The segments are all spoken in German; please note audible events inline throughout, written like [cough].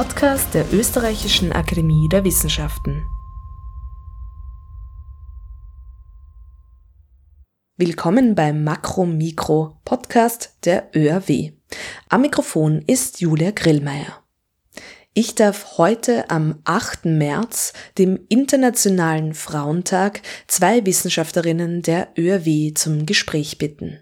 Podcast der Österreichischen Akademie der Wissenschaften. Willkommen beim Makro-Mikro-Podcast der ÖAW. Am Mikrofon ist Julia Grillmeier. Ich darf heute am 8. März, dem Internationalen Frauentag, zwei Wissenschaftlerinnen der ÖAW zum Gespräch bitten.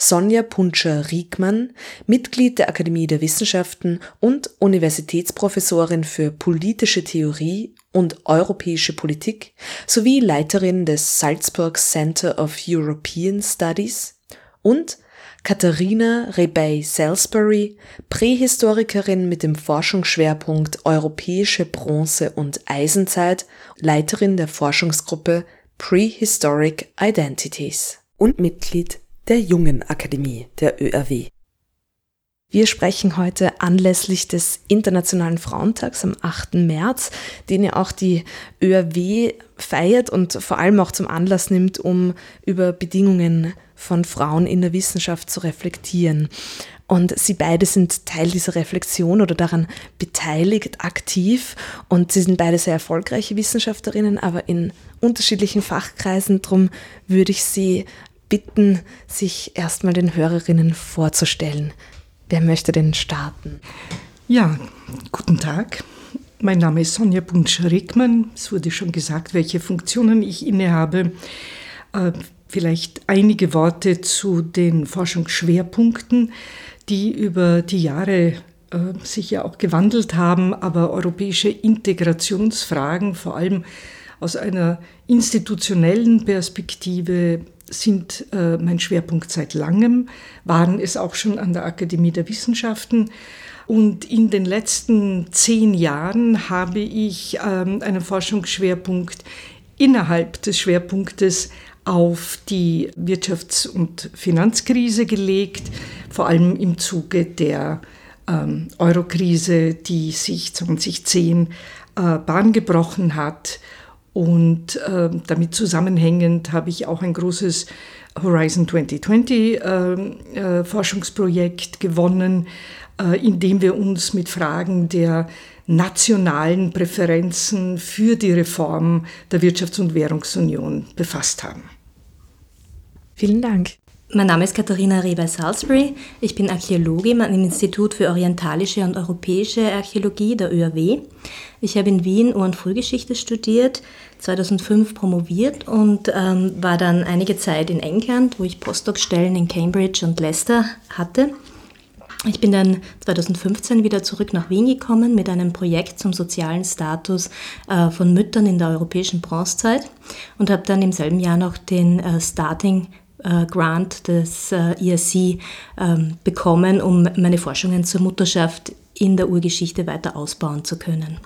Sonja Puntscher-Riegmann, Mitglied der Akademie der Wissenschaften und Universitätsprofessorin für politische Theorie und europäische Politik sowie Leiterin des Salzburg Center of European Studies und Katharina Rebey-Salisbury, Prähistorikerin mit dem Forschungsschwerpunkt Europäische Bronze- und Eisenzeit, Leiterin der Forschungsgruppe Prehistoric Identities und Mitglied der Jungen Akademie der ÖRW. Wir sprechen heute anlässlich des Internationalen Frauentags am 8. März, den ja auch die ÖRW feiert und vor allem auch zum Anlass nimmt, um über Bedingungen von Frauen in der Wissenschaft zu reflektieren. Und sie beide sind Teil dieser Reflexion oder daran beteiligt, aktiv. Und sie sind beide sehr erfolgreiche Wissenschaftlerinnen, aber in unterschiedlichen Fachkreisen. Darum würde ich sie bitten, sich erstmal den Hörerinnen vorzustellen. Wer möchte denn starten? Ja, guten Tag. Mein Name ist Sonja Bunsch-Rickmann. Es wurde schon gesagt, welche Funktionen ich innehabe. Äh, vielleicht einige Worte zu den Forschungsschwerpunkten, die über die Jahre äh, sich ja auch gewandelt haben, aber europäische Integrationsfragen, vor allem aus einer institutionellen Perspektive, sind äh, mein Schwerpunkt seit langem, waren es auch schon an der Akademie der Wissenschaften. Und in den letzten zehn Jahren habe ich ähm, einen Forschungsschwerpunkt innerhalb des Schwerpunktes auf die Wirtschafts- und Finanzkrise gelegt, vor allem im Zuge der ähm, Eurokrise, die sich 2010 äh, Bahn gebrochen hat und äh, damit zusammenhängend habe ich auch ein großes Horizon 2020 äh, äh, Forschungsprojekt gewonnen, äh, in dem wir uns mit Fragen der nationalen Präferenzen für die Reform der Wirtschafts- und Währungsunion befasst haben. Vielen Dank. Mein Name ist Katharina Reber-Salisbury. Ich bin Archäologin am Institut für Orientalische und Europäische Archäologie der ÖAW. Ich habe in Wien Ur- und Frühgeschichte studiert, 2005 promoviert und ähm, war dann einige Zeit in England, wo ich Postdoc-Stellen in Cambridge und Leicester hatte. Ich bin dann 2015 wieder zurück nach Wien gekommen mit einem Projekt zum sozialen Status äh, von Müttern in der europäischen Bronzezeit und habe dann im selben Jahr noch den äh, Starting Grant des äh, ESC ähm, bekommen, um meine Forschungen zur Mutterschaft in der Urgeschichte weiter ausbauen zu können.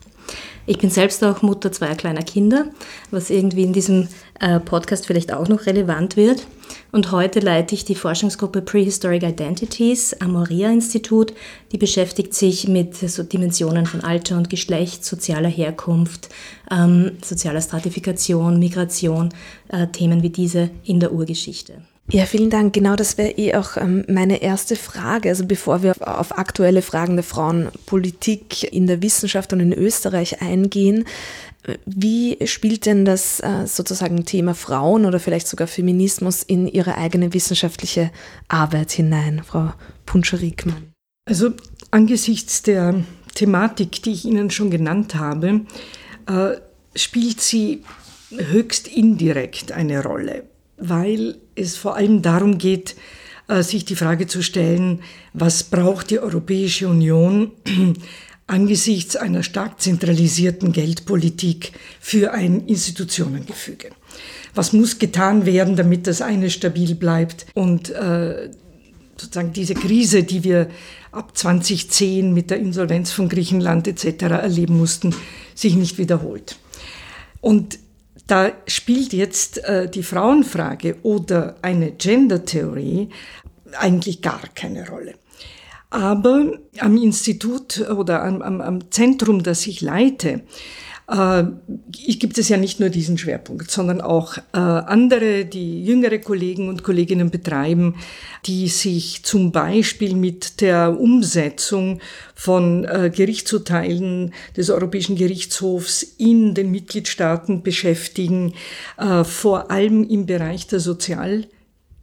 Ich bin selbst auch Mutter zweier kleiner Kinder, was irgendwie in diesem äh, Podcast vielleicht auch noch relevant wird. Und heute leite ich die Forschungsgruppe Prehistoric Identities am Moria-Institut. Die beschäftigt sich mit so Dimensionen von Alter und Geschlecht, sozialer Herkunft, ähm, sozialer Stratifikation, Migration, äh, Themen wie diese in der Urgeschichte. Ja, vielen Dank. Genau das wäre eh auch ähm, meine erste Frage. Also bevor wir auf aktuelle Fragen der Frauenpolitik in der Wissenschaft und in Österreich eingehen, wie spielt denn das äh, sozusagen Thema Frauen oder vielleicht sogar Feminismus in Ihre eigene wissenschaftliche Arbeit hinein, Frau Punscher-Riekmann? Also angesichts der Thematik, die ich Ihnen schon genannt habe, äh, spielt sie höchst indirekt eine Rolle weil es vor allem darum geht, äh, sich die Frage zu stellen, was braucht die Europäische Union angesichts einer stark zentralisierten Geldpolitik für ein Institutionengefüge? Was muss getan werden, damit das eine stabil bleibt und äh, sozusagen diese Krise, die wir ab 2010 mit der Insolvenz von Griechenland etc. erleben mussten, sich nicht wiederholt? Und da spielt jetzt äh, die Frauenfrage oder eine Gender-Theorie eigentlich gar keine Rolle. Aber am Institut oder am, am, am Zentrum, das ich leite, äh, gibt es ja nicht nur diesen Schwerpunkt, sondern auch äh, andere, die jüngere Kollegen und Kolleginnen betreiben, die sich zum Beispiel mit der Umsetzung von äh, Gerichtsurteilen des Europäischen Gerichtshofs in den Mitgliedstaaten beschäftigen, äh, vor allem im Bereich der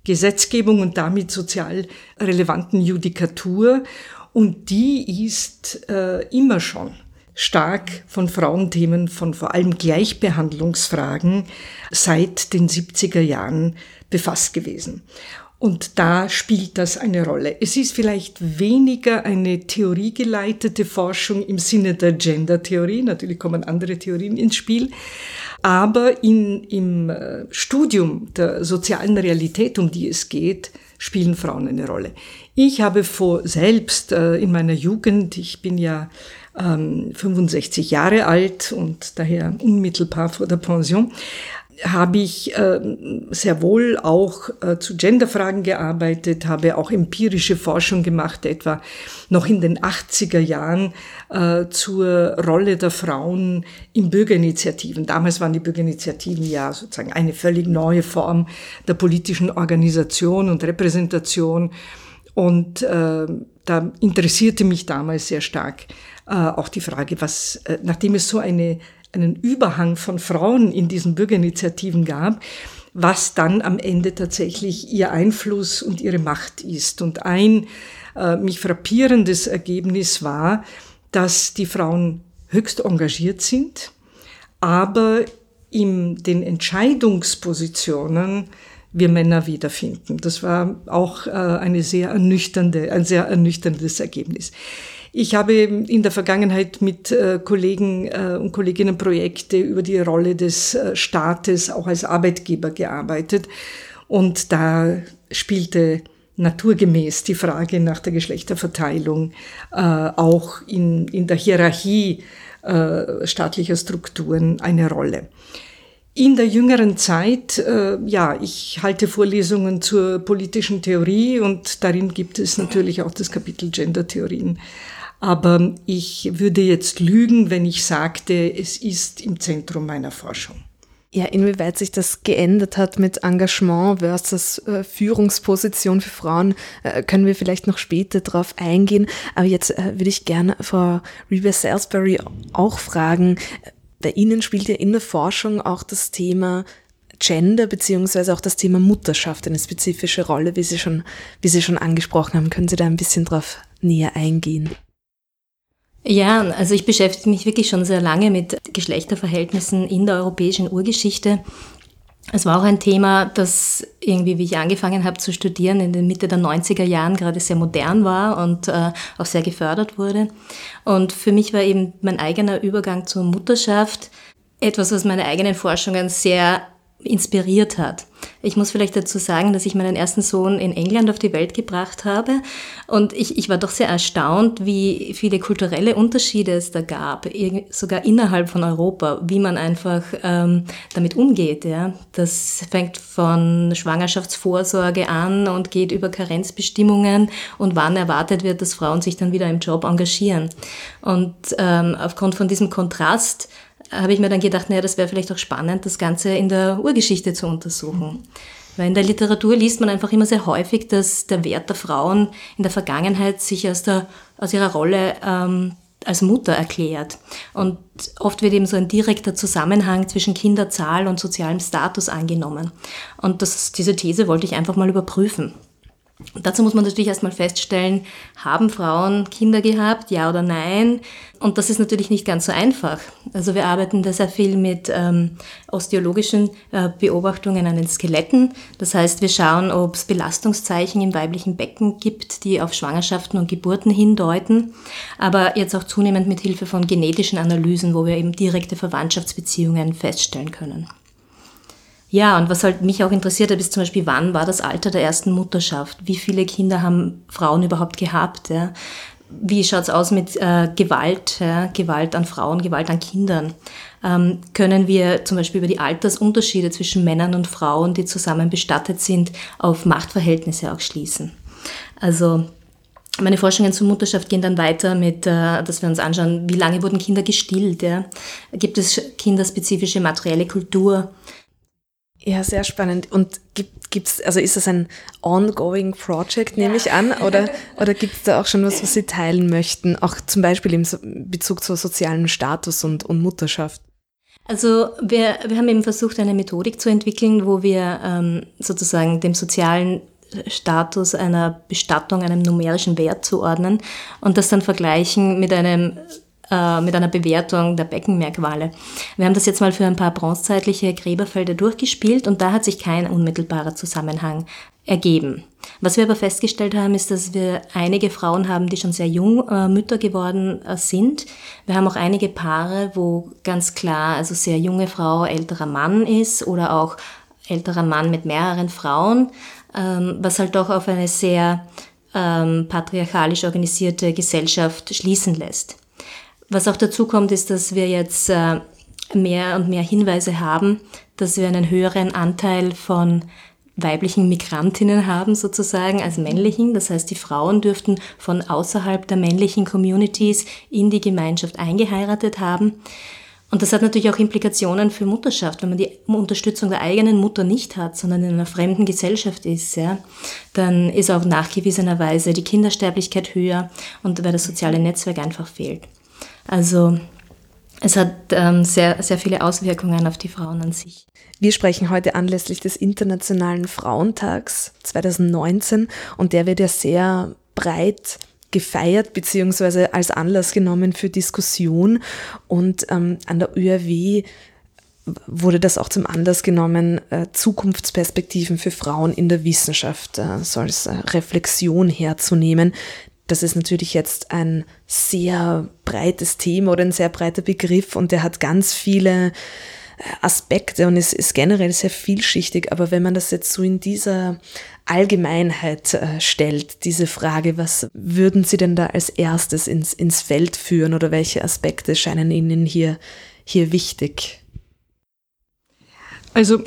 Sozialgesetzgebung und damit sozial relevanten Judikatur. Und die ist äh, immer schon stark von Frauenthemen, von vor allem Gleichbehandlungsfragen seit den 70er Jahren befasst gewesen. Und da spielt das eine Rolle. Es ist vielleicht weniger eine theoriegeleitete Forschung im Sinne der Gender-Theorie. Natürlich kommen andere Theorien ins Spiel. Aber in, im äh, Studium der sozialen Realität, um die es geht, spielen Frauen eine Rolle. Ich habe vor, selbst äh, in meiner Jugend, ich bin ja ähm, 65 Jahre alt und daher unmittelbar vor der Pension, habe ich äh, sehr wohl auch äh, zu Genderfragen gearbeitet, habe auch empirische Forschung gemacht, etwa noch in den 80er Jahren äh, zur Rolle der Frauen in Bürgerinitiativen. Damals waren die Bürgerinitiativen ja sozusagen eine völlig neue Form der politischen Organisation und Repräsentation. Und äh, da interessierte mich damals sehr stark äh, auch die Frage, was, äh, nachdem es so eine, einen Überhang von Frauen in diesen Bürgerinitiativen gab, was dann am Ende tatsächlich ihr Einfluss und ihre Macht ist. Und ein äh, mich frappierendes Ergebnis war, dass die Frauen höchst engagiert sind, aber in den Entscheidungspositionen wir Männer wiederfinden. Das war auch äh, eine sehr ernüchternde, ein sehr ernüchterndes Ergebnis. Ich habe in der Vergangenheit mit äh, Kollegen äh, und Kolleginnen Projekte über die Rolle des äh, Staates auch als Arbeitgeber gearbeitet. Und da spielte naturgemäß die Frage nach der Geschlechterverteilung auch in, in der Hierarchie staatlicher Strukturen eine Rolle. In der jüngeren Zeit, äh, ja, ich halte Vorlesungen zur politischen Theorie und darin gibt es natürlich auch das Kapitel Gender-Theorien. Aber ich würde jetzt lügen, wenn ich sagte, es ist im Zentrum meiner Forschung. Ja, inwieweit sich das geändert hat mit Engagement versus äh, Führungsposition für Frauen, äh, können wir vielleicht noch später darauf eingehen. Aber jetzt äh, würde ich gerne Frau Reba Salisbury auch fragen. Bei Ihnen spielt ja in der Forschung auch das Thema Gender beziehungsweise auch das Thema Mutterschaft eine spezifische Rolle, wie Sie schon, wie Sie schon angesprochen haben. Können Sie da ein bisschen drauf näher eingehen? Ja, also ich beschäftige mich wirklich schon sehr lange mit Geschlechterverhältnissen in der europäischen Urgeschichte. Es war auch ein Thema, das irgendwie, wie ich angefangen habe zu studieren, in den Mitte der 90er Jahren gerade sehr modern war und äh, auch sehr gefördert wurde. Und für mich war eben mein eigener Übergang zur Mutterschaft etwas, was meine eigenen Forschungen sehr inspiriert hat. Ich muss vielleicht dazu sagen, dass ich meinen ersten Sohn in England auf die Welt gebracht habe und ich, ich war doch sehr erstaunt, wie viele kulturelle Unterschiede es da gab, sogar innerhalb von Europa, wie man einfach ähm, damit umgeht. Ja. Das fängt von Schwangerschaftsvorsorge an und geht über Karenzbestimmungen und wann erwartet wird, dass Frauen sich dann wieder im Job engagieren. Und ähm, aufgrund von diesem Kontrast habe ich mir dann gedacht, naja, das wäre vielleicht auch spannend, das Ganze in der Urgeschichte zu untersuchen. Weil in der Literatur liest man einfach immer sehr häufig, dass der Wert der Frauen in der Vergangenheit sich aus, der, aus ihrer Rolle ähm, als Mutter erklärt. Und oft wird eben so ein direkter Zusammenhang zwischen Kinderzahl und sozialem Status angenommen. Und das, diese These wollte ich einfach mal überprüfen. Dazu muss man natürlich erstmal feststellen, haben Frauen Kinder gehabt, ja oder nein? Und das ist natürlich nicht ganz so einfach. Also wir arbeiten da sehr viel mit ähm, osteologischen äh, Beobachtungen an den Skeletten. Das heißt, wir schauen, ob es Belastungszeichen im weiblichen Becken gibt, die auf Schwangerschaften und Geburten hindeuten. Aber jetzt auch zunehmend mit Hilfe von genetischen Analysen, wo wir eben direkte Verwandtschaftsbeziehungen feststellen können. Ja, und was halt mich auch interessiert hat, ist zum Beispiel, wann war das Alter der ersten Mutterschaft? Wie viele Kinder haben Frauen überhaupt gehabt? Ja? Wie schaut's aus mit äh, Gewalt, ja? Gewalt an Frauen, Gewalt an Kindern? Ähm, können wir zum Beispiel über die Altersunterschiede zwischen Männern und Frauen, die zusammen bestattet sind, auf Machtverhältnisse auch schließen? Also meine Forschungen zur Mutterschaft gehen dann weiter mit, äh, dass wir uns anschauen, wie lange wurden Kinder gestillt. Ja? Gibt es kinderspezifische materielle Kultur? Ja, sehr spannend. Und gibt, gibt's, also ist das ein ongoing project, nehme ja. ich an, oder, oder gibt es da auch schon was, was Sie teilen möchten, auch zum Beispiel im Bezug zu sozialen Status und, und Mutterschaft? Also wir, wir haben eben versucht, eine Methodik zu entwickeln, wo wir ähm, sozusagen dem sozialen Status einer Bestattung einem numerischen Wert zuordnen und das dann vergleichen mit einem äh, mit einer Bewertung der Beckenmerkmale. Wir haben das jetzt mal für ein paar bronzezeitliche Gräberfelder durchgespielt und da hat sich kein unmittelbarer Zusammenhang ergeben. Was wir aber festgestellt haben, ist, dass wir einige Frauen haben, die schon sehr jung äh, Mütter geworden äh, sind. Wir haben auch einige Paare, wo ganz klar, also sehr junge Frau, älterer Mann ist oder auch älterer Mann mit mehreren Frauen, ähm, was halt doch auf eine sehr ähm, patriarchalisch organisierte Gesellschaft schließen lässt. Was auch dazu kommt, ist, dass wir jetzt äh, mehr und mehr Hinweise haben, dass wir einen höheren Anteil von weiblichen Migrantinnen haben sozusagen als männlichen. Das heißt, die Frauen dürften von außerhalb der männlichen Communities in die Gemeinschaft eingeheiratet haben. Und das hat natürlich auch Implikationen für Mutterschaft. Wenn man die Unterstützung der eigenen Mutter nicht hat, sondern in einer fremden Gesellschaft ist, ja, dann ist auch nachgewiesenerweise die Kindersterblichkeit höher und weil das soziale Netzwerk einfach fehlt. Also es hat ähm, sehr, sehr viele Auswirkungen auf die Frauen an sich. Wir sprechen heute anlässlich des Internationalen Frauentags 2019 und der wird ja sehr breit gefeiert beziehungsweise als Anlass genommen für Diskussion und ähm, an der ÖRW wurde das auch zum Anlass genommen, äh, Zukunftsperspektiven für Frauen in der Wissenschaft äh, so als äh, Reflexion herzunehmen. Das ist natürlich jetzt ein sehr breites Thema oder ein sehr breiter Begriff und der hat ganz viele Aspekte und es ist generell sehr vielschichtig, aber wenn man das jetzt so in dieser Allgemeinheit äh, stellt, diese Frage, was würden Sie denn da als erstes ins, ins Feld führen oder welche Aspekte scheinen Ihnen hier, hier wichtig? Also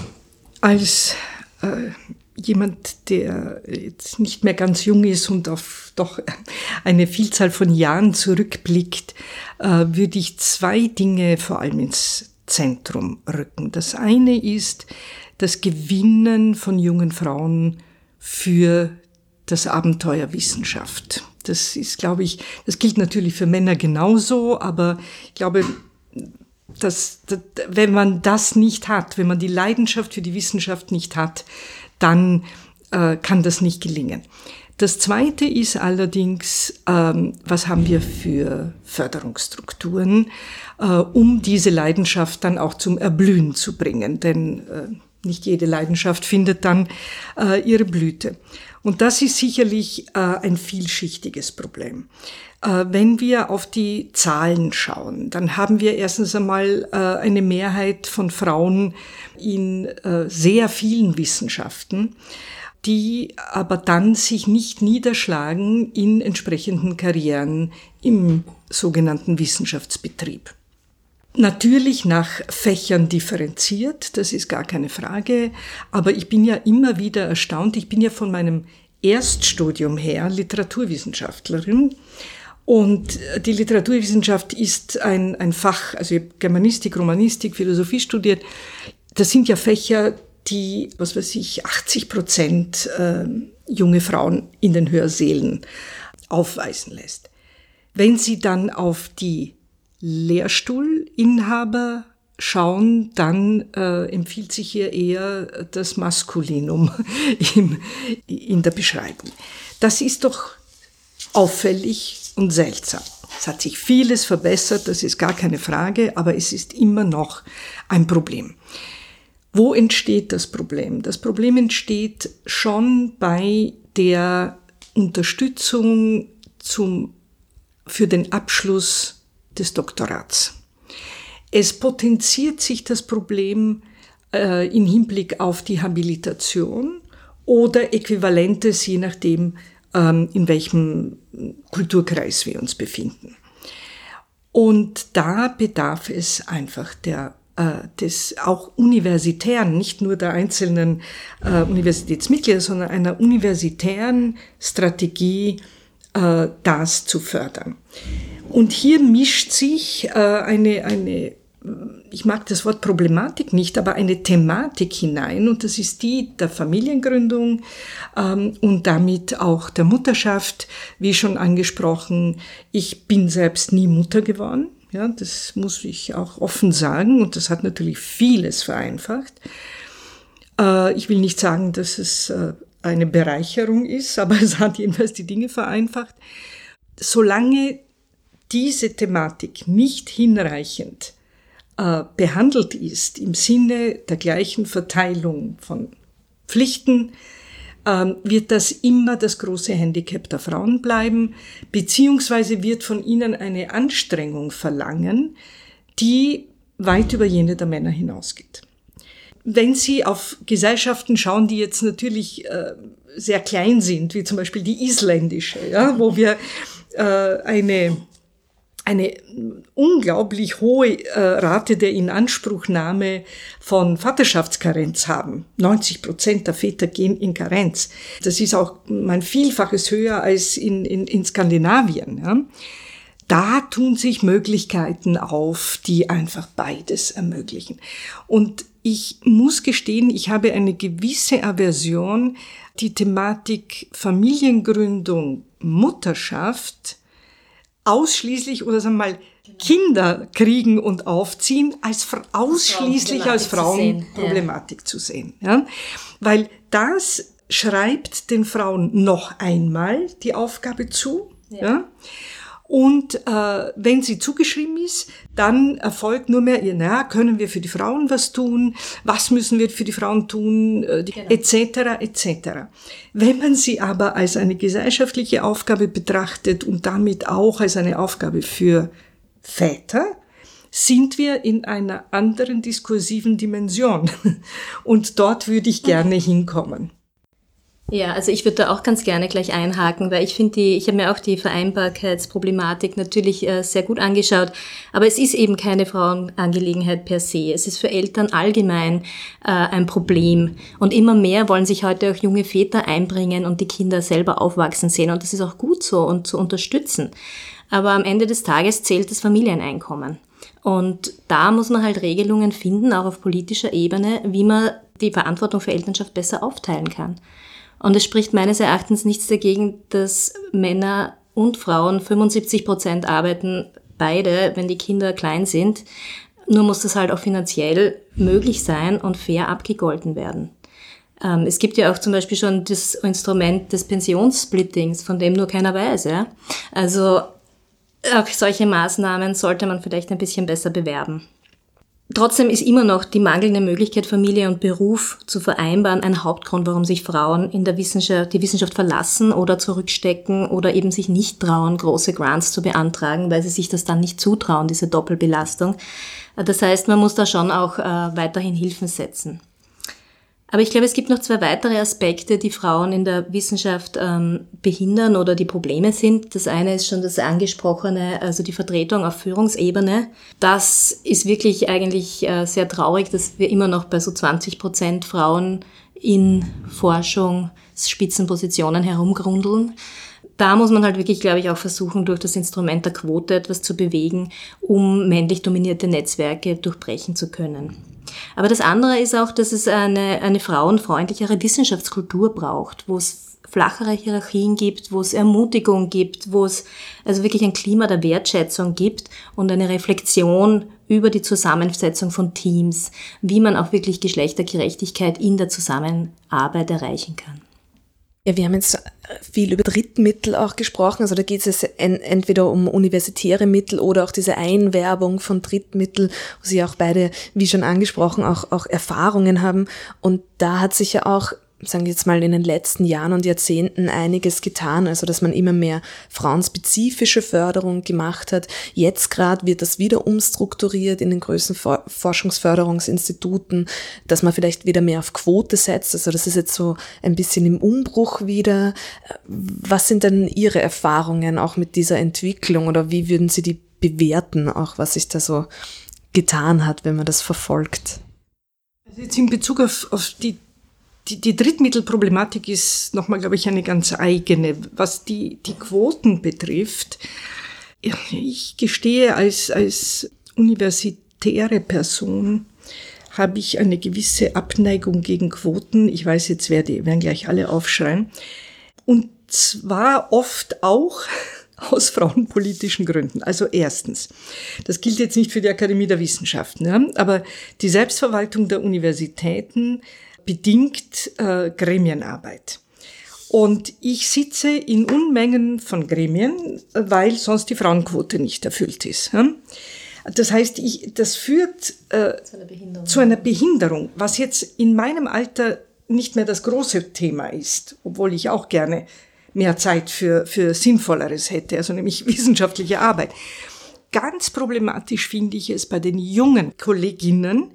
als äh, jemand, der jetzt nicht mehr ganz jung ist und auf doch eine Vielzahl von Jahren zurückblickt, äh, würde ich zwei Dinge vor allem ins Zentrum rücken. Das eine ist das Gewinnen von jungen Frauen für das Abenteuer Wissenschaft. Das ist, glaube ich, das gilt natürlich für Männer genauso, aber ich glaube, dass, dass, wenn man das nicht hat, wenn man die Leidenschaft für die Wissenschaft nicht hat, dann äh, kann das nicht gelingen. Das Zweite ist allerdings, ähm, was haben wir für Förderungsstrukturen, äh, um diese Leidenschaft dann auch zum Erblühen zu bringen. Denn äh, nicht jede Leidenschaft findet dann äh, ihre Blüte. Und das ist sicherlich äh, ein vielschichtiges Problem. Äh, wenn wir auf die Zahlen schauen, dann haben wir erstens einmal äh, eine Mehrheit von Frauen in äh, sehr vielen Wissenschaften die aber dann sich nicht niederschlagen in entsprechenden Karrieren im sogenannten Wissenschaftsbetrieb. Natürlich nach Fächern differenziert, das ist gar keine Frage, aber ich bin ja immer wieder erstaunt, ich bin ja von meinem Erststudium her Literaturwissenschaftlerin. Und die Literaturwissenschaft ist ein, ein Fach, also ich habe Germanistik, Romanistik, Philosophie studiert, das sind ja Fächer, die, was weiß ich, 80 Prozent äh, junge Frauen in den Hörsälen aufweisen lässt. Wenn Sie dann auf die Lehrstuhlinhaber schauen, dann äh, empfiehlt sich hier eher das Maskulinum [laughs] im, in der Beschreibung. Das ist doch auffällig und seltsam. Es hat sich vieles verbessert, das ist gar keine Frage, aber es ist immer noch ein Problem. Wo entsteht das Problem? Das Problem entsteht schon bei der Unterstützung zum, für den Abschluss des Doktorats. Es potenziert sich das Problem äh, im Hinblick auf die Habilitation oder Äquivalentes, je nachdem, ähm, in welchem Kulturkreis wir uns befinden. Und da bedarf es einfach der äh, des auch universitären, nicht nur der einzelnen äh, Universitätsmitglieder, sondern einer universitären Strategie äh, das zu fördern. Und hier mischt sich äh, eine, eine, ich mag das Wort Problematik nicht, aber eine Thematik hinein und das ist die der Familiengründung ähm, und damit auch der Mutterschaft. Wie schon angesprochen, ich bin selbst nie Mutter geworden. Ja, das muss ich auch offen sagen und das hat natürlich vieles vereinfacht. Äh, ich will nicht sagen, dass es äh, eine Bereicherung ist, aber [laughs] es hat jedenfalls die Dinge vereinfacht. Solange diese Thematik nicht hinreichend äh, behandelt ist im Sinne der gleichen Verteilung von Pflichten, ähm, wird das immer das große Handicap der Frauen bleiben, beziehungsweise wird von ihnen eine Anstrengung verlangen, die weit über jene der Männer hinausgeht. Wenn Sie auf Gesellschaften schauen, die jetzt natürlich äh, sehr klein sind, wie zum Beispiel die isländische, ja, wo wir äh, eine eine unglaublich hohe äh, Rate der Inanspruchnahme von Vaterschaftskarenz haben. 90 Prozent der Väter gehen in Karenz. Das ist auch mein Vielfaches höher als in, in, in Skandinavien. Ja. Da tun sich Möglichkeiten auf, die einfach beides ermöglichen. Und ich muss gestehen, ich habe eine gewisse Aversion, die Thematik Familiengründung, Mutterschaft, ausschließlich oder sagen wir mal Kinder kriegen und aufziehen als ausschließlich als Frauenproblematik zu sehen. Ja? Weil das schreibt den Frauen noch einmal die Aufgabe zu. Ja. ja? Und äh, wenn sie zugeschrieben ist, dann erfolgt nur mehr, na, können wir für die Frauen was tun? Was müssen wir für die Frauen tun? Äh, genau. Etc. etc. Wenn man sie aber als eine gesellschaftliche Aufgabe betrachtet und damit auch als eine Aufgabe für Väter, sind wir in einer anderen diskursiven Dimension. [laughs] Und dort würde ich gerne hinkommen. Ja, also ich würde da auch ganz gerne gleich einhaken, weil ich finde die, ich habe mir auch die Vereinbarkeitsproblematik natürlich äh, sehr gut angeschaut, aber es ist eben keine Frauenangelegenheit per se. Es ist für Eltern allgemein äh, ein Problem und immer mehr wollen sich heute auch junge Väter einbringen und die Kinder selber aufwachsen sehen und das ist auch gut so und zu unterstützen. Aber am Ende des Tages zählt das Familieneinkommen. Und da muss man halt Regelungen finden, auch auf politischer Ebene, wie man die Verantwortung für Elternschaft besser aufteilen kann. Und es spricht meines Erachtens nichts dagegen, dass Männer und Frauen 75 Prozent arbeiten, beide, wenn die Kinder klein sind. Nur muss das halt auch finanziell möglich sein und fair abgegolten werden. Ähm, es gibt ja auch zum Beispiel schon das Instrument des Pensionssplittings, von dem nur keiner weiß. Ja? Also auch solche Maßnahmen sollte man vielleicht ein bisschen besser bewerben. Trotzdem ist immer noch die mangelnde Möglichkeit, Familie und Beruf zu vereinbaren, ein Hauptgrund, warum sich Frauen in der Wissenschaft, die Wissenschaft verlassen oder zurückstecken oder eben sich nicht trauen, große Grants zu beantragen, weil sie sich das dann nicht zutrauen, diese Doppelbelastung. Das heißt, man muss da schon auch äh, weiterhin Hilfen setzen. Aber ich glaube, es gibt noch zwei weitere Aspekte, die Frauen in der Wissenschaft ähm, behindern oder die Probleme sind. Das eine ist schon das angesprochene, also die Vertretung auf Führungsebene. Das ist wirklich eigentlich äh, sehr traurig, dass wir immer noch bei so 20 Prozent Frauen in Forschungsspitzenpositionen herumgrundeln da muss man halt wirklich, glaube ich, auch versuchen, durch das Instrument der Quote etwas zu bewegen, um männlich dominierte Netzwerke durchbrechen zu können. Aber das andere ist auch, dass es eine, eine frauenfreundlichere Wissenschaftskultur braucht, wo es flachere Hierarchien gibt, wo es Ermutigung gibt, wo es also wirklich ein Klima der Wertschätzung gibt und eine Reflexion über die Zusammensetzung von Teams, wie man auch wirklich Geschlechtergerechtigkeit in der Zusammenarbeit erreichen kann. Ja, wir haben jetzt viel über Drittmittel auch gesprochen. Also da geht es entweder um universitäre Mittel oder auch diese Einwerbung von Drittmittel, wo Sie auch beide, wie schon angesprochen, auch, auch Erfahrungen haben. Und da hat sich ja auch sagen wir jetzt mal, in den letzten Jahren und Jahrzehnten einiges getan, also dass man immer mehr frauenspezifische Förderung gemacht hat. Jetzt gerade wird das wieder umstrukturiert in den größten Forschungsförderungsinstituten, dass man vielleicht wieder mehr auf Quote setzt. Also das ist jetzt so ein bisschen im Umbruch wieder. Was sind denn Ihre Erfahrungen auch mit dieser Entwicklung oder wie würden Sie die bewerten, auch was sich da so getan hat, wenn man das verfolgt? Also jetzt in Bezug auf, auf die die, die Drittmittelproblematik ist nochmal, glaube ich, eine ganz eigene. Was die, die Quoten betrifft, ich gestehe als, als universitäre Person, habe ich eine gewisse Abneigung gegen Quoten. Ich weiß jetzt, wer die werden gleich alle aufschreien. Und zwar oft auch [laughs] aus frauenpolitischen Gründen. Also erstens, das gilt jetzt nicht für die Akademie der Wissenschaften, ja, aber die Selbstverwaltung der Universitäten bedingt äh, Gremienarbeit. Und ich sitze in Unmengen von Gremien, weil sonst die Frauenquote nicht erfüllt ist. Ja. Das heißt, ich, das führt äh, zu, einer zu einer Behinderung, was jetzt in meinem Alter nicht mehr das große Thema ist, obwohl ich auch gerne mehr Zeit für, für Sinnvolleres hätte, also nämlich [laughs] wissenschaftliche Arbeit. Ganz problematisch finde ich es bei den jungen Kolleginnen,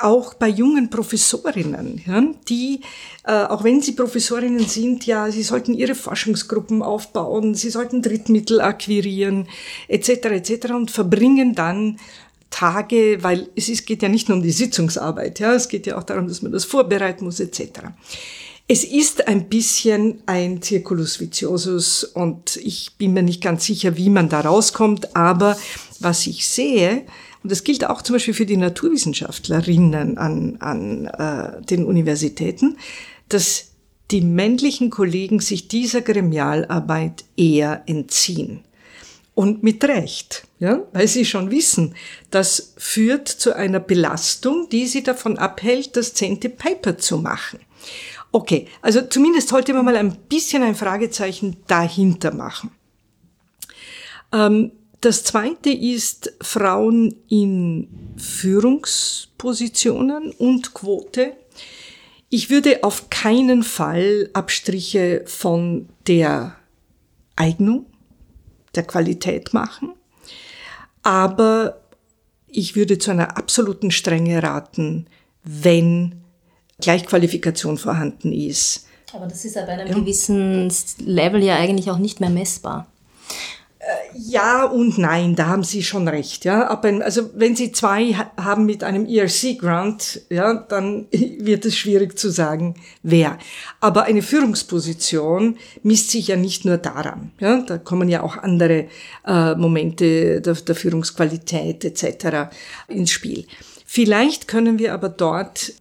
auch bei jungen Professorinnen, ja, die, äh, auch wenn sie Professorinnen sind, ja, sie sollten ihre Forschungsgruppen aufbauen, sie sollten Drittmittel akquirieren, etc., etc. und verbringen dann Tage, weil es ist, geht ja nicht nur um die Sitzungsarbeit, ja, es geht ja auch darum, dass man das vorbereiten muss, etc. Es ist ein bisschen ein Circulus viciosus und ich bin mir nicht ganz sicher, wie man da rauskommt, aber was ich sehe, und das gilt auch zum Beispiel für die Naturwissenschaftlerinnen an, an äh, den Universitäten, dass die männlichen Kollegen sich dieser Gremialarbeit eher entziehen. Und mit Recht, ja, weil sie schon wissen, das führt zu einer Belastung, die sie davon abhält, das zehnte Paper zu machen. Okay, also zumindest sollte man mal ein bisschen ein Fragezeichen dahinter machen. Ähm, das zweite ist Frauen in Führungspositionen und Quote. Ich würde auf keinen Fall Abstriche von der Eignung, der Qualität machen, aber ich würde zu einer absoluten Strenge raten, wenn Gleichqualifikation vorhanden ist. Aber das ist ja bei einem ja. gewissen Level ja eigentlich auch nicht mehr messbar. Ja und nein, da haben Sie schon recht. Ja, also wenn Sie zwei haben mit einem ERC-Grant, ja, dann [laughs] wird es schwierig zu sagen, wer. Aber eine Führungsposition misst sich ja nicht nur daran. Ja, da kommen ja auch andere äh, Momente der, der Führungsqualität etc. ins Spiel. Vielleicht können wir aber dort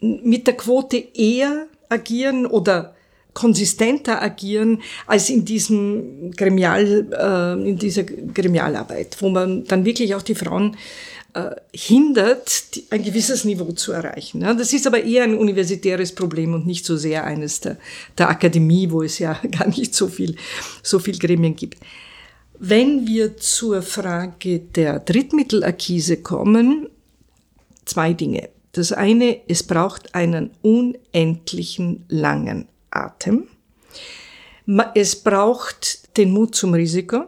mit der Quote eher agieren oder konsistenter agieren als in diesem Gremial, äh, in dieser Gremialarbeit, wo man dann wirklich auch die Frauen äh, hindert, die, ein gewisses Niveau zu erreichen. Ja, das ist aber eher ein universitäres Problem und nicht so sehr eines der, der Akademie, wo es ja [laughs] gar nicht so viel, so viel Gremien gibt. Wenn wir zur Frage der Drittmittelakquise kommen, zwei Dinge. Das eine, es braucht einen unendlichen langen Atem. Es braucht den Mut zum Risiko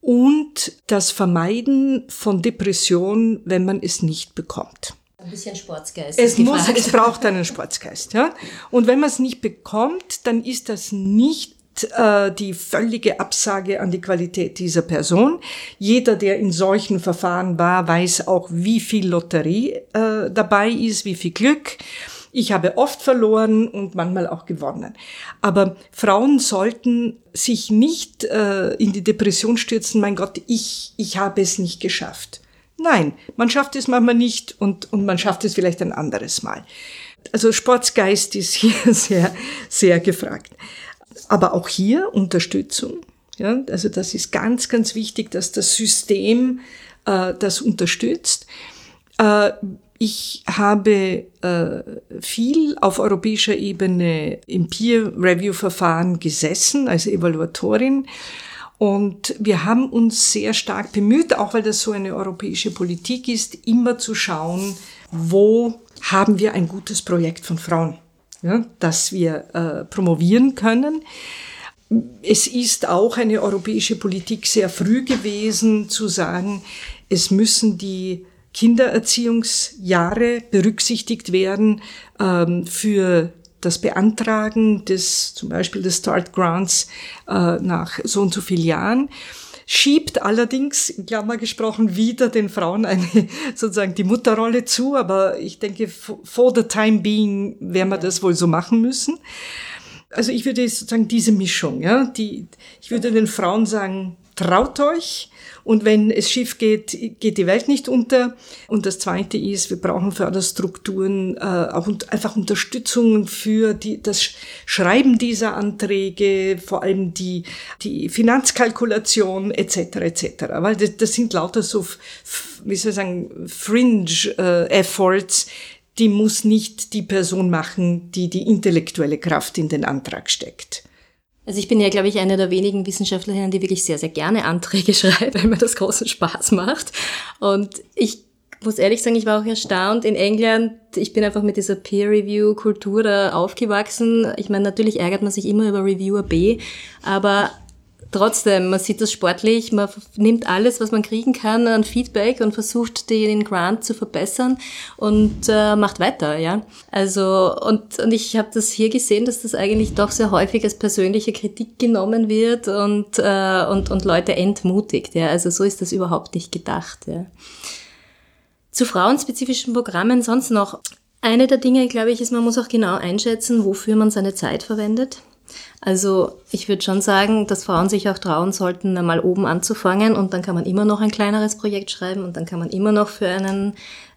und das Vermeiden von Depression, wenn man es nicht bekommt. Ein bisschen Sportsgeist. Es, muss, es braucht einen Sportsgeist. Ja? Und wenn man es nicht bekommt, dann ist das nicht äh, die völlige Absage an die Qualität dieser Person. Jeder, der in solchen Verfahren war, weiß auch, wie viel Lotterie äh, dabei ist, wie viel Glück. Ich habe oft verloren und manchmal auch gewonnen. Aber Frauen sollten sich nicht äh, in die Depression stürzen, mein Gott, ich, ich habe es nicht geschafft. Nein, man schafft es manchmal nicht und, und man schafft es vielleicht ein anderes Mal. Also Sportsgeist ist hier [laughs] sehr, sehr gefragt. Aber auch hier Unterstützung. Ja, also das ist ganz, ganz wichtig, dass das System äh, das unterstützt. Äh, ich habe äh, viel auf europäischer Ebene im Peer-Review-Verfahren gesessen als Evaluatorin. Und wir haben uns sehr stark bemüht, auch weil das so eine europäische Politik ist, immer zu schauen, wo haben wir ein gutes Projekt von Frauen ja, dass wir äh, promovieren können. Es ist auch eine europäische Politik sehr früh gewesen zu sagen, es müssen die Kindererziehungsjahre berücksichtigt werden ähm, für das Beantragen des zum Beispiel des Start Grants äh, nach so und so vielen Jahren. schiebt allerdings, in Klammer gesprochen, wieder den Frauen eine, [laughs] sozusagen die Mutterrolle zu, aber ich denke, for the time being werden wir das wohl so machen müssen. Also ich würde sozusagen diese Mischung, ja, die, ich würde den Frauen sagen, traut euch, und wenn es schief geht, geht die Welt nicht unter. Und das Zweite ist, wir brauchen Förderstrukturen, äh, auch einfach Unterstützung für die, das Schreiben dieser Anträge, vor allem die, die Finanzkalkulation etc. etc. Weil das, das sind lauter so, wie soll ich sagen, Fringe-Efforts, äh, die muss nicht die Person machen, die die intellektuelle Kraft in den Antrag steckt. Also ich bin ja, glaube ich, eine der wenigen Wissenschaftlerinnen, die wirklich sehr, sehr gerne Anträge [laughs] schreibt, weil mir das großen Spaß macht. Und ich muss ehrlich sagen, ich war auch erstaunt in England. Ich bin einfach mit dieser Peer-Review-Kultur da aufgewachsen. Ich meine, natürlich ärgert man sich immer über Reviewer B, aber trotzdem, man sieht das sportlich, man nimmt alles, was man kriegen kann an Feedback und versucht, den Grant zu verbessern und äh, macht weiter, ja. Also, und, und ich habe das hier gesehen, dass das eigentlich doch sehr häufig als persönliche Kritik genommen wird und, äh, und, und Leute entmutigt, ja. Also so ist das überhaupt nicht gedacht, ja. Zu frauenspezifischen Programmen sonst noch. Eine der Dinge, glaube ich, ist, man muss auch genau einschätzen, wofür man seine Zeit verwendet. Also ich würde schon sagen, dass Frauen sich auch trauen sollten, einmal oben anzufangen und dann kann man immer noch ein kleineres Projekt schreiben und dann kann man immer noch für einen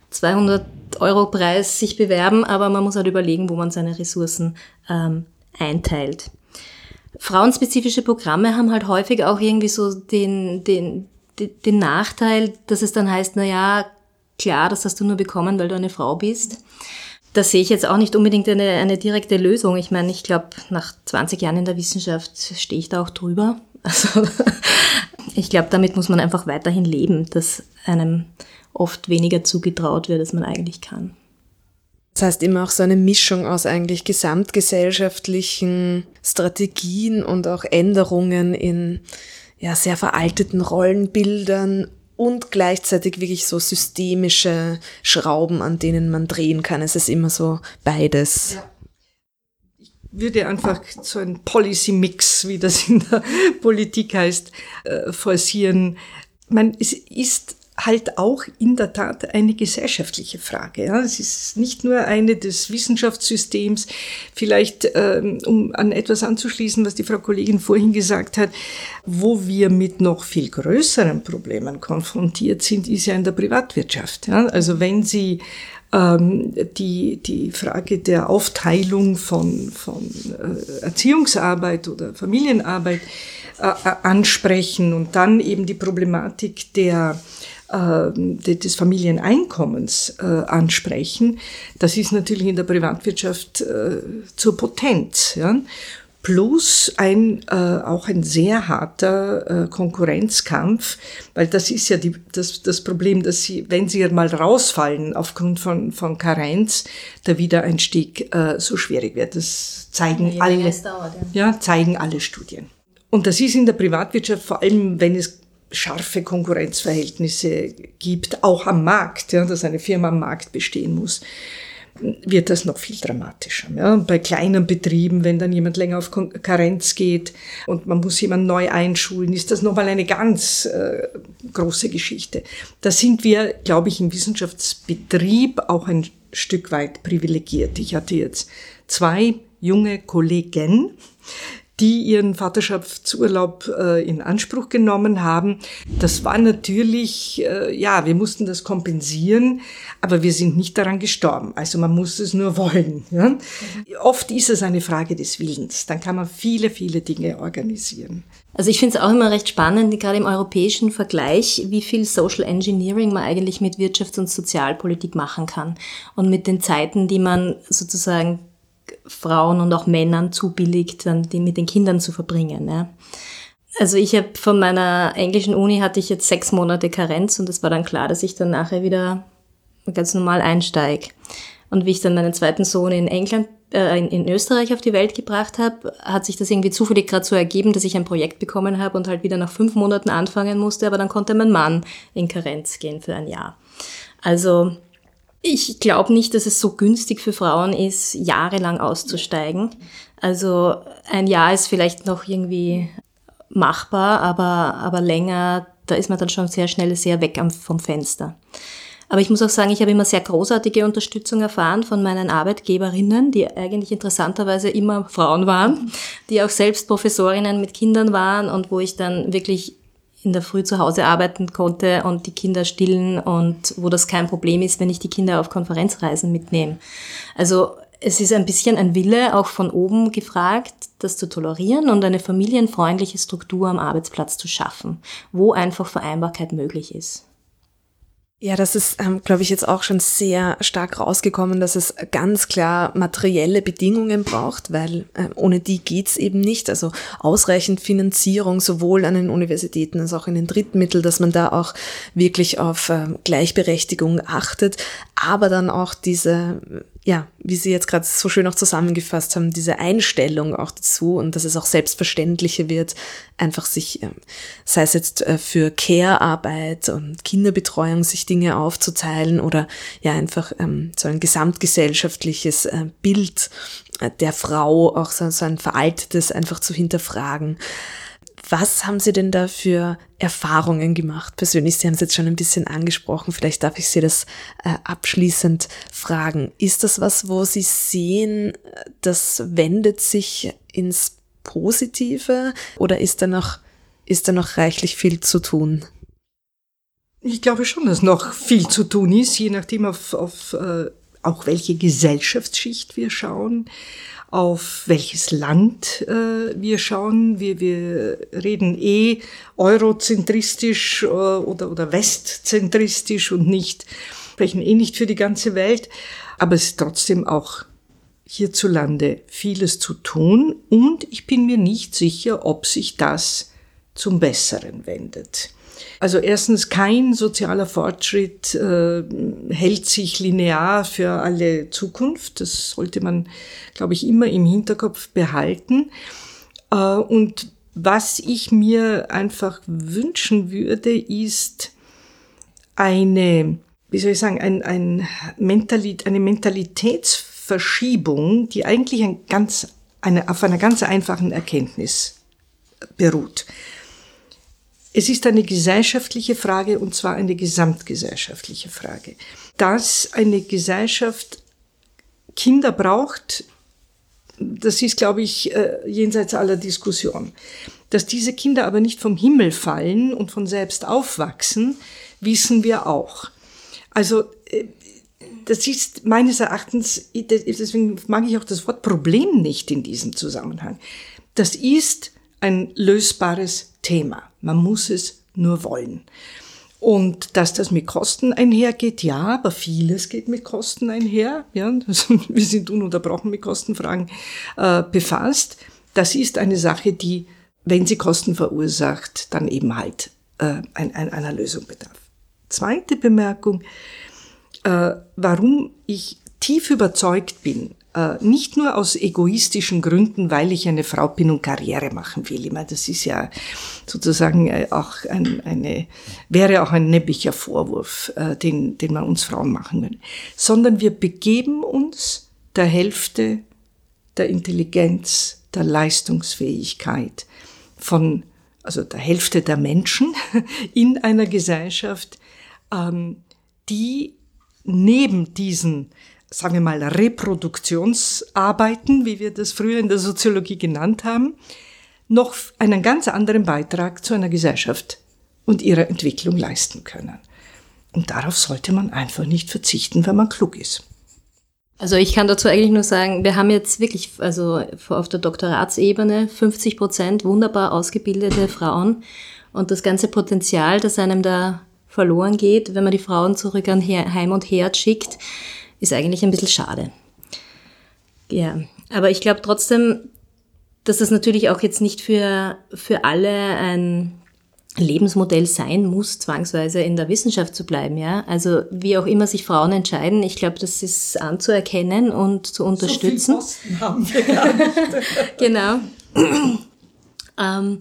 200 Euro Preis sich bewerben, aber man muss halt überlegen, wo man seine Ressourcen ähm, einteilt. Frauenspezifische Programme haben halt häufig auch irgendwie so den, den, den Nachteil, dass es dann heißt, na ja, klar, das hast du nur bekommen, weil du eine Frau bist da sehe ich jetzt auch nicht unbedingt eine, eine direkte Lösung. Ich meine, ich glaube, nach 20 Jahren in der Wissenschaft stehe ich da auch drüber. [laughs] Also ich glaube, damit muss man einfach weiterhin leben, dass einem oft weniger zugetraut wird, als man eigentlich kann. Das heißt immer auch so eine Mischung aus eigentlich gesamtgesellschaftlichen Strategien und auch Änderungen in ja, sehr veralteten Rollenbildern und gleichzeitig wirklich so systemische Schrauben, an denen man drehen kann. Es ist immer so beides. Ja. Ich würde einfach so ein Policy-Mix, wie das in der [laughs] Politik heißt, äh, forcieren. Man, es ist halt auch in der Tat eine gesellschaftliche Frage. Ja. Es ist nicht nur eine des Wissenschaftssystems. Vielleicht, ähm, um an etwas anzuschließen, was die Frau Kollegin vorhin gesagt hat, wo wir mit noch viel größeren Problemen konfrontiert sind, ist ja in der Privatwirtschaft. Ja. Also wenn Sie ähm, die, die Frage der Aufteilung von, von äh, Erziehungsarbeit oder Familienarbeit äh, äh ansprechen und dann eben die Problematik der des Familieneinkommens äh, ansprechen, das ist natürlich in der Privatwirtschaft äh, zur Potenz. Ja? Plus ein, äh, auch ein sehr harter äh, Konkurrenzkampf, weil das ist ja die, das, das Problem, dass sie, wenn sie mal rausfallen aufgrund von, von Karenz, der Wiedereinstieg äh, so schwierig wird. Das zeigen alle, dauert, ja. ja, zeigen alle Studien. Und das ist in der Privatwirtschaft vor allem, wenn es scharfe Konkurrenzverhältnisse gibt, auch am Markt, ja, dass eine Firma am Markt bestehen muss, wird das noch viel dramatischer. Ja. Bei kleinen Betrieben, wenn dann jemand länger auf Karenz geht und man muss jemand neu einschulen, ist das nochmal eine ganz äh, große Geschichte. Da sind wir, glaube ich, im Wissenschaftsbetrieb auch ein Stück weit privilegiert. Ich hatte jetzt zwei junge Kollegen, die ihren Vaterschaftsurlaub äh, in Anspruch genommen haben. Das war natürlich, äh, ja, wir mussten das kompensieren, aber wir sind nicht daran gestorben. Also man muss es nur wollen. Ja? Oft ist es eine Frage des Willens. Dann kann man viele, viele Dinge organisieren. Also ich finde es auch immer recht spannend, gerade im europäischen Vergleich, wie viel Social Engineering man eigentlich mit Wirtschafts- und Sozialpolitik machen kann. Und mit den Zeiten, die man sozusagen Frauen und auch Männern zubilligt, dann die mit den Kindern zu verbringen. Ja. Also ich habe von meiner englischen Uni hatte ich jetzt sechs Monate Karenz und es war dann klar, dass ich dann nachher wieder ganz normal einsteige. Und wie ich dann meinen zweiten Sohn in England, äh, in, in Österreich auf die Welt gebracht habe, hat sich das irgendwie zufällig gerade so ergeben, dass ich ein Projekt bekommen habe und halt wieder nach fünf Monaten anfangen musste, aber dann konnte mein Mann in Karenz gehen für ein Jahr. Also ich glaube nicht, dass es so günstig für Frauen ist, jahrelang auszusteigen. Also ein Jahr ist vielleicht noch irgendwie machbar, aber, aber länger, da ist man dann schon sehr schnell sehr weg vom Fenster. Aber ich muss auch sagen, ich habe immer sehr großartige Unterstützung erfahren von meinen Arbeitgeberinnen, die eigentlich interessanterweise immer Frauen waren, die auch selbst Professorinnen mit Kindern waren und wo ich dann wirklich in der Früh zu Hause arbeiten konnte und die Kinder stillen und wo das kein Problem ist, wenn ich die Kinder auf Konferenzreisen mitnehme. Also es ist ein bisschen ein Wille auch von oben gefragt, das zu tolerieren und eine familienfreundliche Struktur am Arbeitsplatz zu schaffen, wo einfach Vereinbarkeit möglich ist. Ja, das ist, ähm, glaube ich, jetzt auch schon sehr stark rausgekommen, dass es ganz klar materielle Bedingungen braucht, weil äh, ohne die geht's eben nicht. Also ausreichend Finanzierung sowohl an den Universitäten als auch in den Drittmitteln, dass man da auch wirklich auf äh, Gleichberechtigung achtet, aber dann auch diese ja, wie Sie jetzt gerade so schön auch zusammengefasst haben, diese Einstellung auch dazu und dass es auch selbstverständlicher wird, einfach sich, ähm, sei es jetzt äh, für Care-Arbeit und Kinderbetreuung, sich Dinge aufzuteilen oder ja einfach ähm, so ein gesamtgesellschaftliches äh, Bild äh, der Frau, auch so, so ein veraltetes einfach zu hinterfragen. Was haben Sie denn da für Erfahrungen gemacht? Persönlich, Sie haben es jetzt schon ein bisschen angesprochen, vielleicht darf ich Sie das äh, abschließend fragen. Ist das was, wo Sie sehen, das wendet sich ins Positive oder ist da noch, ist da noch reichlich viel zu tun? Ich glaube schon, dass noch viel zu tun ist, je nachdem auf, auf äh, auch welche Gesellschaftsschicht wir schauen auf welches Land äh, wir schauen. Wir, wir reden eh eurozentristisch äh, oder, oder westzentristisch und nicht, sprechen eh nicht für die ganze Welt. Aber es ist trotzdem auch hierzulande vieles zu tun und ich bin mir nicht sicher, ob sich das zum Besseren wendet. Also erstens, kein sozialer Fortschritt äh, hält sich linear für alle Zukunft. Das sollte man, glaube ich, immer im Hinterkopf behalten. Äh, und was ich mir einfach wünschen würde, ist eine, wie soll ich sagen, ein, ein Mentalit, eine Mentalitätsverschiebung, die eigentlich ein ganz, eine, auf einer ganz einfachen Erkenntnis beruht. Es ist eine gesellschaftliche Frage und zwar eine gesamtgesellschaftliche Frage. Dass eine Gesellschaft Kinder braucht, das ist, glaube ich, äh, jenseits aller Diskussion. Dass diese Kinder aber nicht vom Himmel fallen und von selbst aufwachsen, wissen wir auch. Also äh, das ist meines Erachtens, deswegen mag ich auch das Wort Problem nicht in diesem Zusammenhang. Das ist ein lösbares Thema. Man muss es nur wollen. Und dass das mit Kosten einhergeht, ja, aber vieles geht mit Kosten einher. Ja, also [laughs] wir sind ununterbrochen mit Kostenfragen äh, befasst. Das ist eine Sache, die, wenn sie Kosten verursacht, dann eben halt äh, ein, ein, einer Lösung bedarf. Zweite Bemerkung, äh, warum ich tief überzeugt bin, nicht nur aus egoistischen Gründen, weil ich eine Frau bin und Karriere machen will. Ich meine, das ist ja sozusagen äh, auch ein, eine, wäre auch ein nebbiger Vorwurf, äh, den, den man uns Frauen machen würde. Sondern wir begeben uns der Hälfte der Intelligenz, der Leistungsfähigkeit von, also der Hälfte der Menschen [laughs] in einer Gesellschaft, ähm, die neben diesen sagen wir mal, Reproduktionsarbeiten, wie wir das früher in der Soziologie genannt haben, noch einen ganz anderen Beitrag zu einer Gesellschaft und ihrer Entwicklung leisten können. Und darauf sollte man einfach nicht verzichten, wenn man klug ist. Also ich kann dazu eigentlich nur sagen, wir haben jetzt wirklich, also auf der Doktoratsebene 50 Prozent wunderbar ausgebildete Frauen und das ganze Potenzial, das einem da verloren geht, wenn man die Frauen zurück an Heim und Herd schickt, ist eigentlich ein bisschen schade. Ja, aber ich glaube trotzdem, dass das natürlich auch jetzt nicht für, für alle ein Lebensmodell sein muss, zwangsweise in der Wissenschaft zu bleiben, ja. Also wie auch immer sich Frauen entscheiden, ich glaube, das ist anzuerkennen und zu unterstützen. So viel haben wir gar nicht. [laughs] genau. Ähm,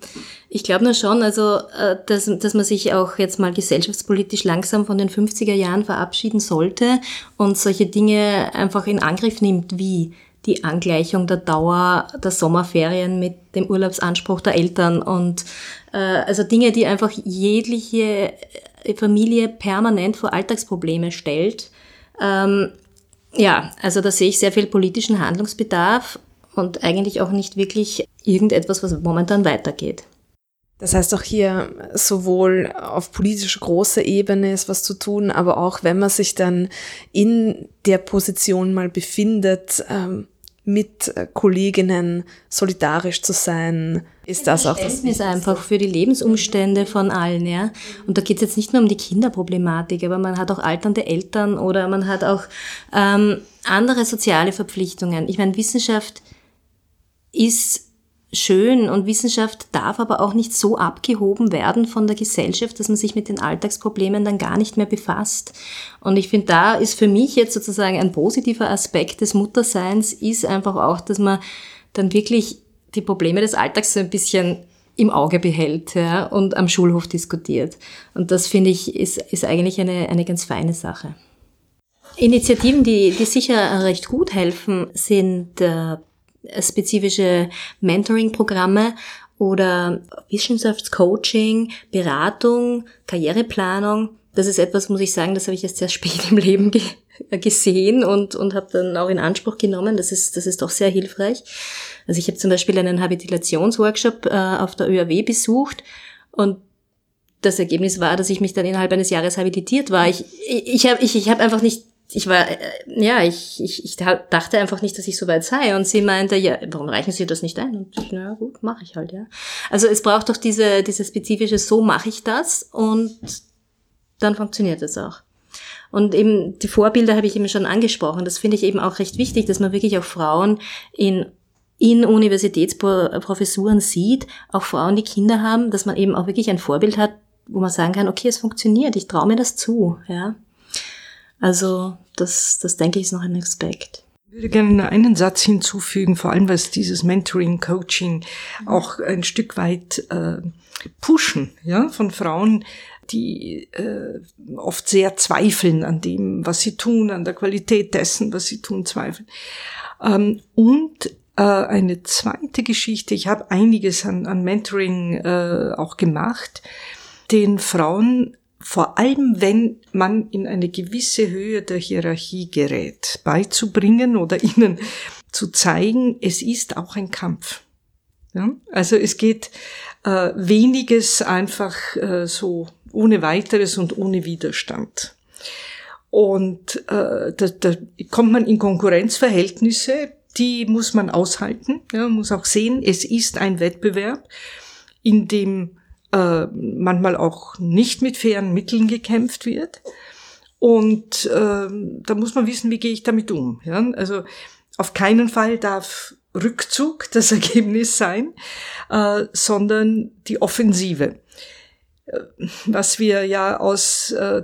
ich glaube nur schon, also, äh, dass, dass man sich auch jetzt mal gesellschaftspolitisch langsam von den 50er Jahren verabschieden sollte und solche Dinge einfach in Angriff nimmt wie die Angleichung der Dauer der Sommerferien mit dem Urlaubsanspruch der Eltern und äh, also Dinge, die einfach jegliche Familie permanent vor Alltagsprobleme stellt. Ähm, ja, also da sehe ich sehr viel politischen Handlungsbedarf und eigentlich auch nicht wirklich irgendetwas, was momentan weitergeht. Das heißt, auch hier sowohl auf politischer großer Ebene ist was zu tun, aber auch wenn man sich dann in der Position mal befindet, ähm, mit Kolleginnen solidarisch zu sein, ist das auch das ist einfach für die Lebensumstände von allen, ja. Und da geht es jetzt nicht nur um die Kinderproblematik, aber man hat auch alternde Eltern oder man hat auch ähm, andere soziale Verpflichtungen. Ich meine, Wissenschaft ist schön und Wissenschaft darf aber auch nicht so abgehoben werden von der Gesellschaft, dass man sich mit den Alltagsproblemen dann gar nicht mehr befasst. Und ich finde, da ist für mich jetzt sozusagen ein positiver Aspekt des Mutterseins, ist einfach auch, dass man dann wirklich die Probleme des Alltags so ein bisschen im Auge behält ja, und am Schulhof diskutiert. Und das finde ich ist, ist eigentlich eine, eine ganz feine Sache. Initiativen, die, die sicher recht gut helfen, sind äh, spezifische Mentoring-Programme oder Wissenschaftscoaching, Beratung, Karriereplanung. Das ist etwas, muss ich sagen, das habe ich erst sehr [laughs] spät im Leben ge gesehen und, und habe dann auch in Anspruch genommen. Das ist, das ist doch sehr hilfreich. Also ich habe zum Beispiel einen Habilitationsworkshop äh, auf der ÖAW besucht und das Ergebnis war, dass ich mich dann innerhalb eines Jahres habilitiert war. Ich, ich, ich habe ich, ich hab einfach nicht ich war, äh, ja, ich, ich, ich dachte einfach nicht, dass ich so weit sei. Und sie meinte, ja, warum reichen Sie das nicht ein? Und ich, na gut, mache ich halt, ja. Also es braucht doch diese, diese spezifische, so mache ich das und dann funktioniert es auch. Und eben die Vorbilder habe ich eben schon angesprochen. Das finde ich eben auch recht wichtig, dass man wirklich auch Frauen in in Universitätsprofessuren sieht, auch Frauen, die Kinder haben, dass man eben auch wirklich ein Vorbild hat, wo man sagen kann, okay, es funktioniert, ich traue mir das zu, ja. Also das, das denke ich ist noch ein Aspekt. Ich würde gerne einen Satz hinzufügen, vor allem was dieses Mentoring, Coaching auch ein Stück weit äh, pushen, ja, von Frauen, die äh, oft sehr zweifeln an dem, was sie tun, an der Qualität dessen, was sie tun, zweifeln. Ähm, und äh, eine zweite Geschichte, ich habe einiges an, an Mentoring äh, auch gemacht, den Frauen vor allem wenn man in eine gewisse Höhe der Hierarchie gerät, beizubringen oder [laughs] ihnen zu zeigen, es ist auch ein Kampf. Ja? Also es geht äh, weniges einfach äh, so ohne weiteres und ohne Widerstand. Und äh, da, da kommt man in Konkurrenzverhältnisse, die muss man aushalten. Ja, man muss auch sehen, es ist ein Wettbewerb, in dem äh, manchmal auch nicht mit fairen Mitteln gekämpft wird. Und äh, da muss man wissen, wie gehe ich damit um. Ja? Also auf keinen Fall darf Rückzug [laughs] das Ergebnis sein, äh, sondern die Offensive. Äh, was wir ja aus, äh,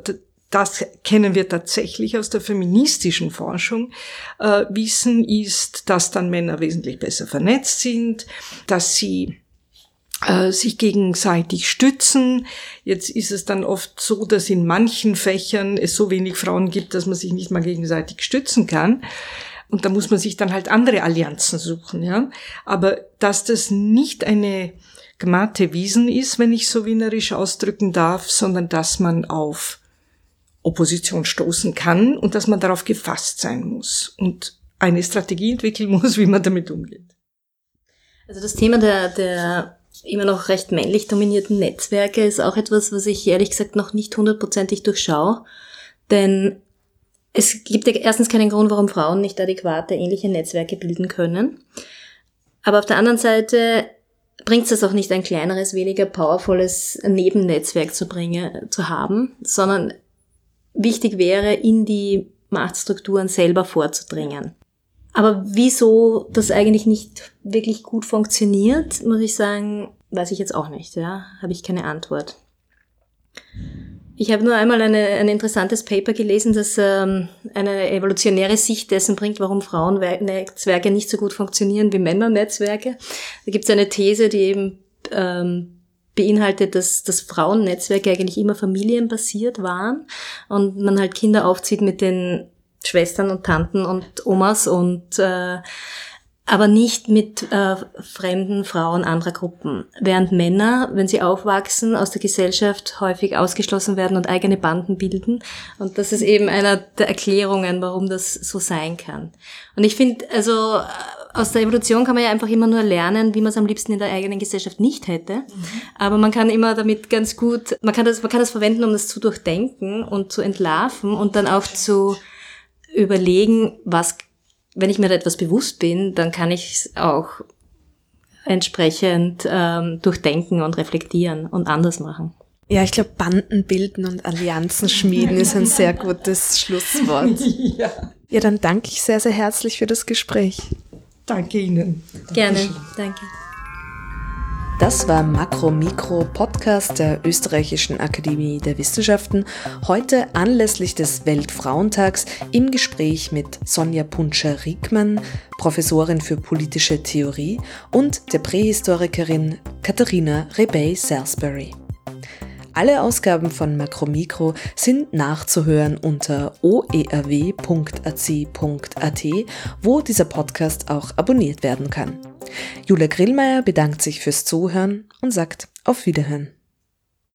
das kennen wir tatsächlich aus der feministischen Forschung, äh, wissen, ist, dass dann Männer wesentlich besser vernetzt sind, dass sie äh, sich gegenseitig stützen. Jetzt ist es dann oft so, dass in manchen Fächern es so wenig Frauen gibt, dass man sich nicht mal gegenseitig stützen kann. Und da muss man sich dann halt andere Allianzen suchen, ja. Aber dass das nicht eine gemachte Wiesen ist, wenn ich so wienerisch ausdrücken darf, sondern dass man auf Opposition stoßen kann und dass man darauf gefasst sein muss und eine Strategie entwickeln [laughs] muss, wie man damit umgeht. Also das Thema der, der immer noch recht männlich dominierten Netzwerke ist auch etwas, was ich ehrlich gesagt noch nicht hundertprozentig durchschaue. Denn es gibt ja erstens keinen Grund, warum Frauen nicht adäquate ähnliche Netzwerke bilden können. Aber auf der anderen Seite bringt es auch nicht, ein kleineres, weniger powervolles Nebennetzwerk zu bringen, zu haben, sondern wichtig wäre, in die Machtstrukturen selber vorzudringen. Aber wieso das eigentlich nicht wirklich gut funktioniert, muss ich sagen, weiß ich jetzt auch nicht. Ja, habe ich keine Antwort. Ich habe nur einmal eine, ein interessantes Paper gelesen, das ähm, eine evolutionäre Sicht dessen bringt, warum Frauennetzwerke nicht so gut funktionieren wie Männernetzwerke. Da gibt es eine These, die eben ähm, beinhaltet, dass, dass Frauennetzwerke eigentlich immer familienbasiert waren und man halt Kinder aufzieht mit den Schwestern und Tanten und Omas und äh, aber nicht mit äh, fremden Frauen anderer Gruppen. Während Männer, wenn sie aufwachsen, aus der Gesellschaft häufig ausgeschlossen werden und eigene Banden bilden. Und das ist eben einer der Erklärungen, warum das so sein kann. Und ich finde, also aus der Evolution kann man ja einfach immer nur lernen, wie man es am liebsten in der eigenen Gesellschaft nicht hätte. Mhm. Aber man kann immer damit ganz gut, man kann das, man kann das verwenden, um das zu durchdenken und zu entlarven und dann auch zu überlegen, was wenn ich mir da etwas bewusst bin, dann kann ich es auch entsprechend ähm, durchdenken und reflektieren und anders machen. Ja, ich glaube, Banden bilden und Allianzen schmieden ist ein sehr gutes Schlusswort. [laughs] Ja. ja, dann danke ich sehr, sehr herzlich für das Gespräch. Danke Ihnen. Gerne, danke. Das war Makro Mikro Podcast der Österreichischen Akademie der Wissenschaften. Heute anlässlich des Weltfrauentags im Gespräch mit Sonja Puntscher-Riekmann, Professorin für politische Theorie, und der Prähistorikerin Katharina Rebey-Salisbury. Alle Ausgaben von Makromikro sind nachzuhören unter oerw.ac.at, wo dieser Podcast auch abonniert werden kann. Julia Grillmeier bedankt sich fürs Zuhören und sagt auf Wiederhören.